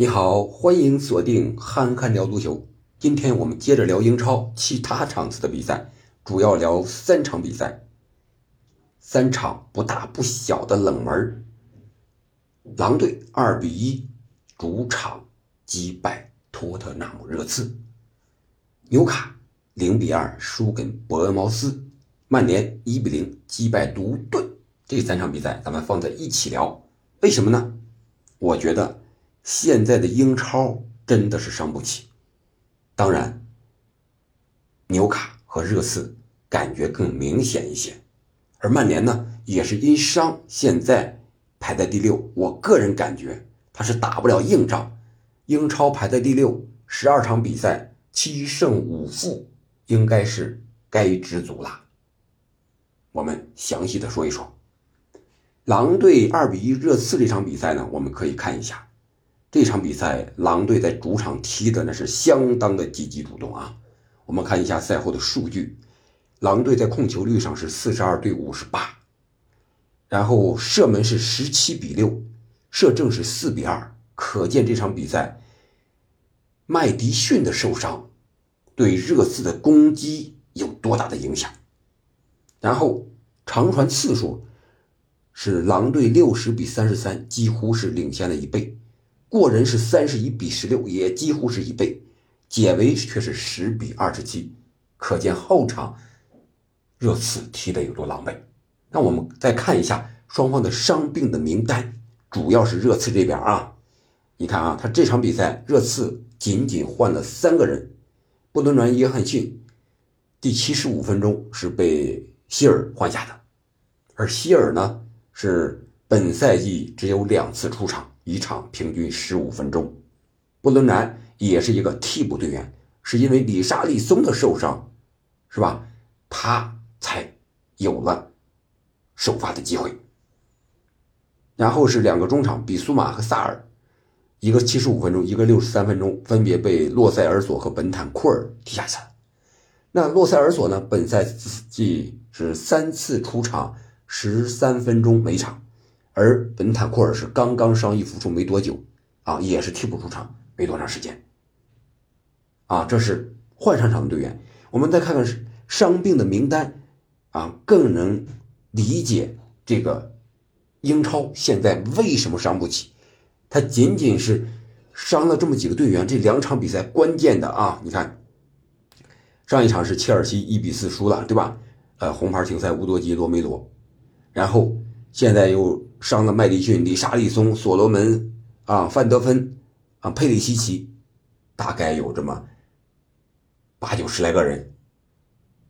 你好，欢迎锁定憨憨聊足球。今天我们接着聊英超其他场次的比赛，主要聊三场比赛，三场不大不小的冷门。狼队二比一主场击败托特纳姆热刺，纽卡零比二输给伯恩茅斯，曼联一比零击败独盾。这三场比赛咱们放在一起聊，为什么呢？我觉得。现在的英超真的是伤不起，当然，纽卡和热刺感觉更明显一些，而曼联呢也是因伤现在排在第六。我个人感觉他是打不了硬仗，英超排在第六，十二场比赛七胜五负，应该是该知足了。我们详细的说一说，狼队二比一热刺这场比赛呢，我们可以看一下。这场比赛，狼队在主场踢的那是相当的积极主动啊！我们看一下赛后的数据，狼队在控球率上是四十二对五十八，然后射门是十七比六，射正是四比二。可见这场比赛，麦迪逊的受伤对热刺的攻击有多大的影响。然后长传次数是狼队六十比三十三，几乎是领先了一倍。过人是三十一比十六，也几乎是一倍，解围却是十比二十七，可见后场热刺踢得有多狼狈。那我们再看一下双方的伤病的名单，主要是热刺这边啊，你看啊，他这场比赛热刺仅仅换了三个人，布伦南·约翰逊第七十五分钟是被希尔换下的，而希尔呢是本赛季只有两次出场。一场平均十五分钟，布伦南也是一个替补队员，是因为里沙利松的受伤，是吧？他才有了首发的机会。然后是两个中场，比苏马和萨尔，一个七十五分钟，一个六十三分钟，分别被洛塞尔索和本坦库尔踢下去了。那洛塞尔索呢？本赛季是三次出场，十三分钟每场。而本坦库尔是刚刚伤愈复出没多久，啊，也是替补出场没多长时间，啊，这是换上场的队员。我们再看看伤病的名单，啊，更能理解这个英超现在为什么伤不起。他仅仅是伤了这么几个队员，这两场比赛关键的啊，你看，上一场是切尔西一比四输了，对吧？呃，红牌停赛乌多吉罗梅罗，然后现在又。伤了麦迪逊、里沙利松、所罗门啊、范德芬啊、佩里西奇，大概有这么八九十来个人，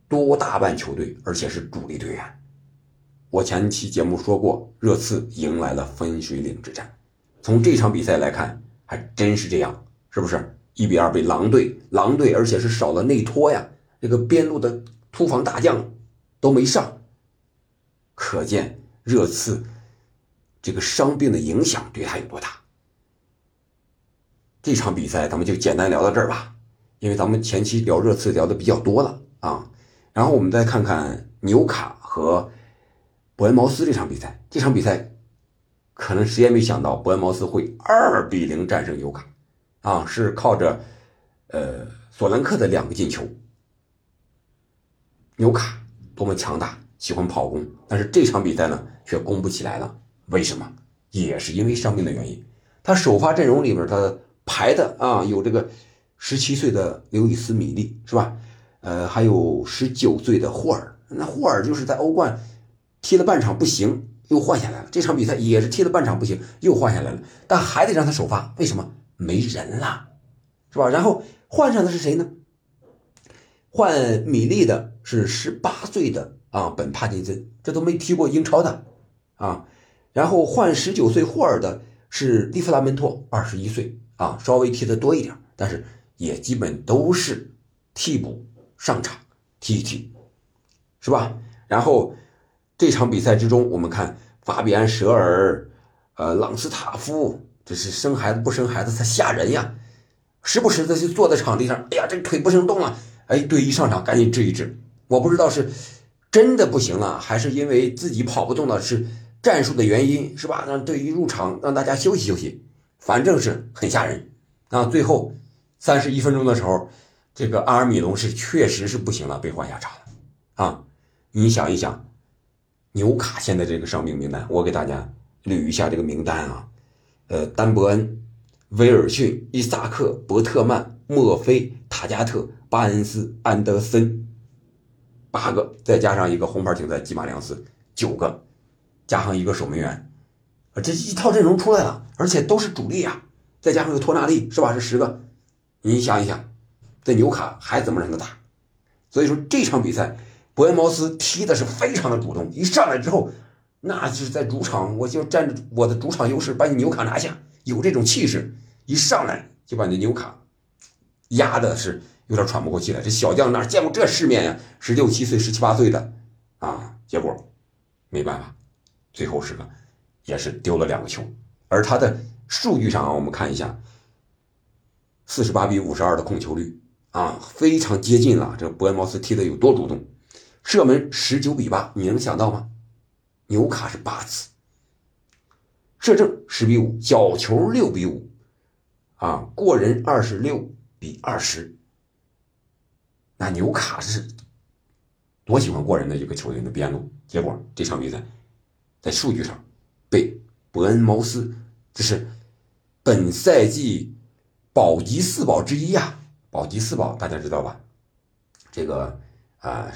多大半球队，而且是主力队员。我前期节目说过，热刺迎来了分水岭之战。从这场比赛来看，还真是这样，是不是？一比二被狼队，狼队而且是少了内托呀，这个边路的突防大将都没上，可见热刺。这个伤病的影响对他有多大？这场比赛咱们就简单聊到这儿吧，因为咱们前期聊热刺聊的比较多了啊。然后我们再看看纽卡和伯恩茅斯这场比赛。这场比赛可能谁也没想到伯恩茅斯会二比零战胜纽卡啊，是靠着呃索兰克的两个进球。纽卡多么强大，喜欢跑攻，但是这场比赛呢却攻不起来了。为什么？也是因为伤病的原因。他首发阵容里面，他排的啊有这个十七岁的刘易斯·米利，是吧？呃，还有十九岁的霍尔。那霍尔就是在欧冠踢了半场不行，又换下来了。这场比赛也是踢了半场不行，又换下来了。但还得让他首发，为什么？没人了，是吧？然后换上的是谁呢？换米利的是十八岁的啊本帕金森，这都没踢过英超的啊。然后换十九岁霍尔的是利弗拉门托，二十一岁啊，稍微踢的多一点，但是也基本都是替补上场踢一踢，是吧？然后这场比赛之中，我们看法比安·舍尔，呃，朗斯塔夫，这是生孩子不生孩子，他吓人呀，时不时的就坐在场地上，哎呀，这腿不生动了，哎，队一上场赶紧治一治，我不知道是真的不行了，还是因为自己跑不动了，是。战术的原因是吧？那对于入场，让大家休息休息。反正是很吓人啊。最后三十一分钟的时候，这个阿尔米隆是确实是不行了，被换下场了啊。你想一想，纽卡现在这个伤病名单，我给大家捋一下这个名单啊。呃，丹伯恩、威尔逊、伊萨克、伯特曼、墨菲、塔加特、巴恩斯、安德森，八个，再加上一个红牌停赛基马良斯，九个，加上一个守门员，啊，这一套阵容出来了，而且都是主力啊，再加上个托纳利，是吧？是十个，你想一想，这纽卡还怎么让他打？所以说这场比赛。伯恩茅斯踢的是非常的主动，一上来之后，那是在主场，我就占着我的主场优势把你纽卡拿下，有这种气势，一上来就把你纽卡压的是有点喘不过气来。这小将哪见过这世面呀？十六七岁、十七八岁的啊，结果没办法，最后是个也是丢了两个球。而他的数据上啊，我们看一下，四十八比五十二的控球率啊，非常接近了。这伯恩茅斯踢的有多主动？射门十九比八，你能想到吗？纽卡是八次，射正十比五，角球六比五，啊，过人二十六比二十。那纽卡是多喜欢过人的一个球队的边路，结果这场比赛在数据上被伯恩茅斯，这是本赛季保级四宝之一呀，保级四宝大家知道吧？这个啊。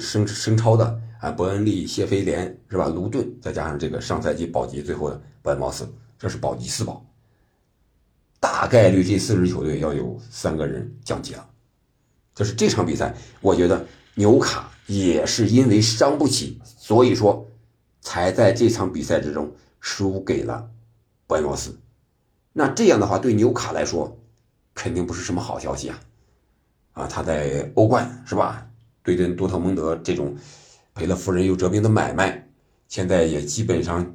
升升超的啊，伯恩利、谢菲联是吧？卢顿，再加上这个上赛季保级最后的伯恩茅斯，这是保级四保。大概率这四支球队要有三个人降级了。就是这场比赛，我觉得纽卡也是因为伤不起，所以说才在这场比赛之中输给了博恩茅斯。那这样的话，对纽卡来说肯定不是什么好消息啊！啊，他在欧冠是吧？对阵多特蒙德这种赔了夫人又折兵的买卖，现在也基本上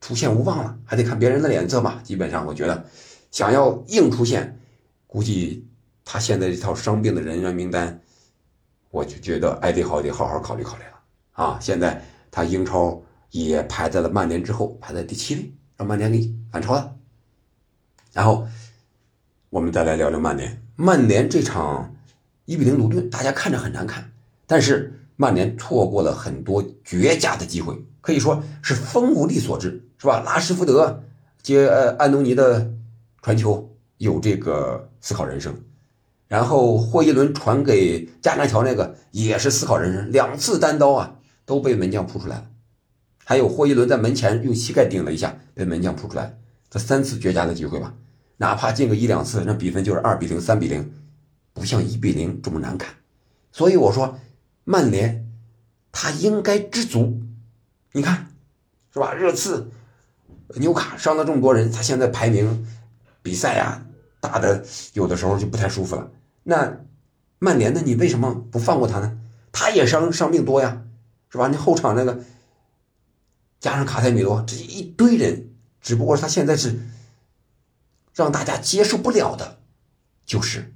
出现无望了，还得看别人的脸色吧。基本上，我觉得想要硬出线，估计他现在这套伤病的人员名单，我就觉得还得好得好好考虑考虑了啊！现在他英超也排在了曼联之后，排在第七位，让曼联给反超了。然后我们再来聊聊曼联，曼联这场一比零卢顿，大家看着很难看。但是曼联错过了很多绝佳的机会，可以说是风无力所致，是吧？拉什福德接呃安东尼的传球有这个思考人生，然后霍伊伦传给加纳乔那个也是思考人生，两次单刀啊都被门将扑出来了，还有霍伊伦在门前用膝盖顶了一下，被门将扑出来，这三次绝佳的机会吧，哪怕进个一两次，那比分就是二比零、三比零，不像一比零这么难看，所以我说。曼联，他应该知足。你看，是吧？热刺、纽卡伤了这么多人，他现在排名、比赛呀打的有的时候就不太舒服了。那曼联的？你为什么不放过他呢？他也伤伤病多呀，是吧？你后场那个加上卡塞米罗这一堆人，只不过他现在是让大家接受不了的，就是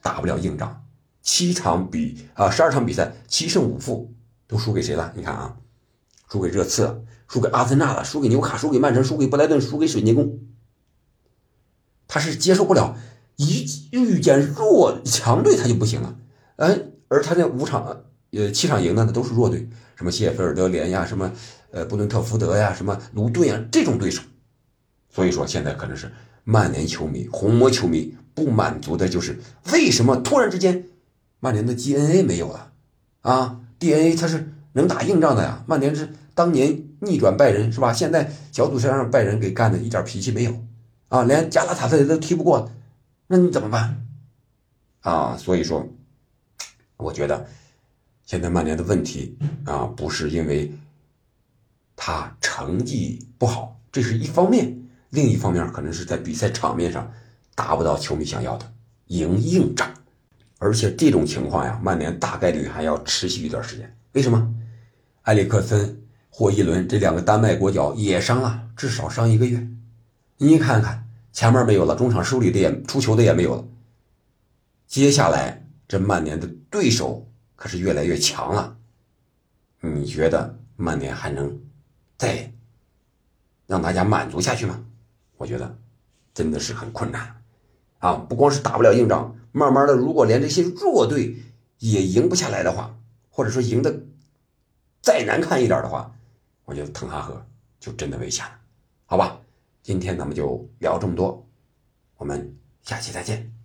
打不了硬仗。七场比啊，十二场比赛，七胜五负，都输给谁了？你看啊，输给热刺了，输给阿森纳了，输给纽卡，输给曼城，输给布莱顿，输给水晶宫。他是接受不了，一遇见弱强队他就不行了。嗯，而他那五场呃七场赢的那都是弱队，什么谢菲尔德联呀，什么呃布伦特福德呀，什么卢顿呀这种对手。所以说现在可能是曼联球迷、红魔球迷不满足的就是为什么突然之间。曼联的 DNA 没有了，啊，DNA 他是能打硬仗的呀。曼联是当年逆转拜仁是吧？现在小组赛让拜仁给干的一点脾气没有，啊，连加拉塔萨雷都踢不过，那你怎么办？啊，所以说，我觉得现在曼联的问题啊，不是因为他成绩不好，这是一方面；另一方面可能是在比赛场面上达不到球迷想要的赢硬仗。而且这种情况呀，曼联大概率还要持续一段时间。为什么？埃里克森、霍伊伦这两个丹麦国脚也伤了，至少伤一个月。你看看，前面没有了中场梳理的也出球的也没有了。接下来这曼联的对手可是越来越强了。你觉得曼联还能再让大家满足下去吗？我觉得真的是很困难。啊不光是打不了硬仗慢慢的如果连这些弱队也赢不下来的话或者说赢得再难看一点的话我觉得滕哈赫就真的危险了。好吧今天咱们就聊这么多我们下期再见。